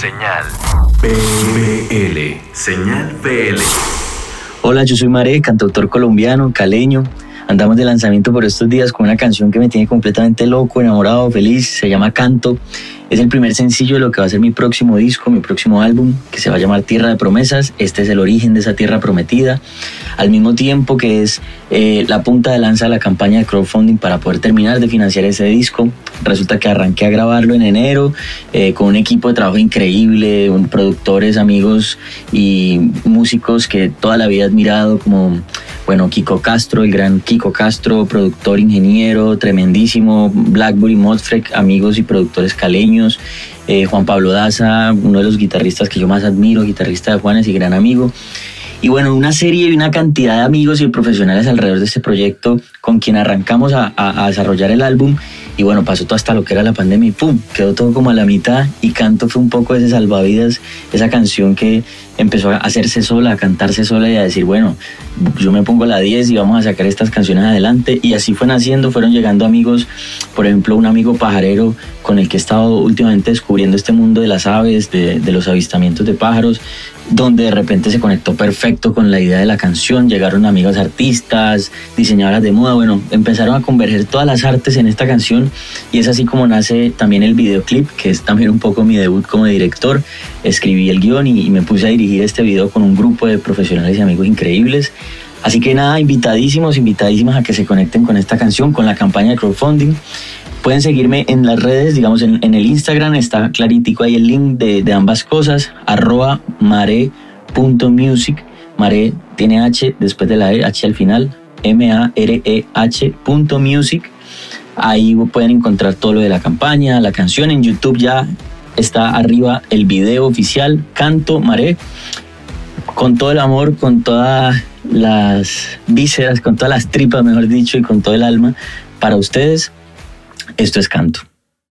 Señal PL. Señal PL. Hola, yo soy Maré, cantautor colombiano, caleño. Andamos de lanzamiento por estos días con una canción que me tiene completamente loco, enamorado, feliz. Se llama Canto. Es el primer sencillo de lo que va a ser mi próximo disco, mi próximo álbum, que se va a llamar Tierra de Promesas. Este es el origen de esa tierra prometida. Al mismo tiempo que es eh, la punta de lanza de la campaña de crowdfunding para poder terminar de financiar ese disco. Resulta que arranqué a grabarlo en enero eh, con un equipo de trabajo increíble, productores, amigos y músicos que toda la vida he admirado como bueno, Kiko Castro, el gran Kiko Castro, productor, ingeniero, tremendísimo, Blackberry Modfrek, amigos y productores caleños, eh, Juan Pablo Daza, uno de los guitarristas que yo más admiro, guitarrista de Juanes y gran amigo. Y bueno, una serie y una cantidad de amigos y profesionales alrededor de este proyecto con quien arrancamos a, a desarrollar el álbum. Y bueno, pasó todo hasta lo que era la pandemia y pum, quedó todo como a la mitad y Canto fue un poco ese salvavidas, esa canción que empezó a hacerse sola, a cantarse sola y a decir, bueno, yo me pongo la 10 y vamos a sacar estas canciones adelante. Y así fue naciendo, fueron llegando amigos, por ejemplo, un amigo pajarero con el que he estado últimamente descubriendo este mundo de las aves, de, de los avistamientos de pájaros, donde de repente se conectó perfecto con la idea de la canción, llegaron amigos artistas, diseñadoras de moda, bueno, empezaron a converger todas las artes en esta canción y es así como nace también el videoclip, que es también un poco mi debut como director. Escribí el guion y, me puse a dirigir este video con un grupo de profesionales y amigos increíbles. Así que nada, invitadísimos, invitadísimas a que se conecten con esta canción, con la campaña de crowdfunding. Pueden seguirme en las redes, digamos en, el Instagram está claritico ahí el link de, ambas cosas, arroba mare.music. Mare tiene H después de la E, H al final, M-A-R-E-H.music. Ahí pueden encontrar todo lo de la campaña, la canción. En YouTube ya está arriba el video oficial, Canto Mare, con todo el amor, con todas las vísceras, con todas las tripas, mejor dicho, y con todo el alma para ustedes esto es canto.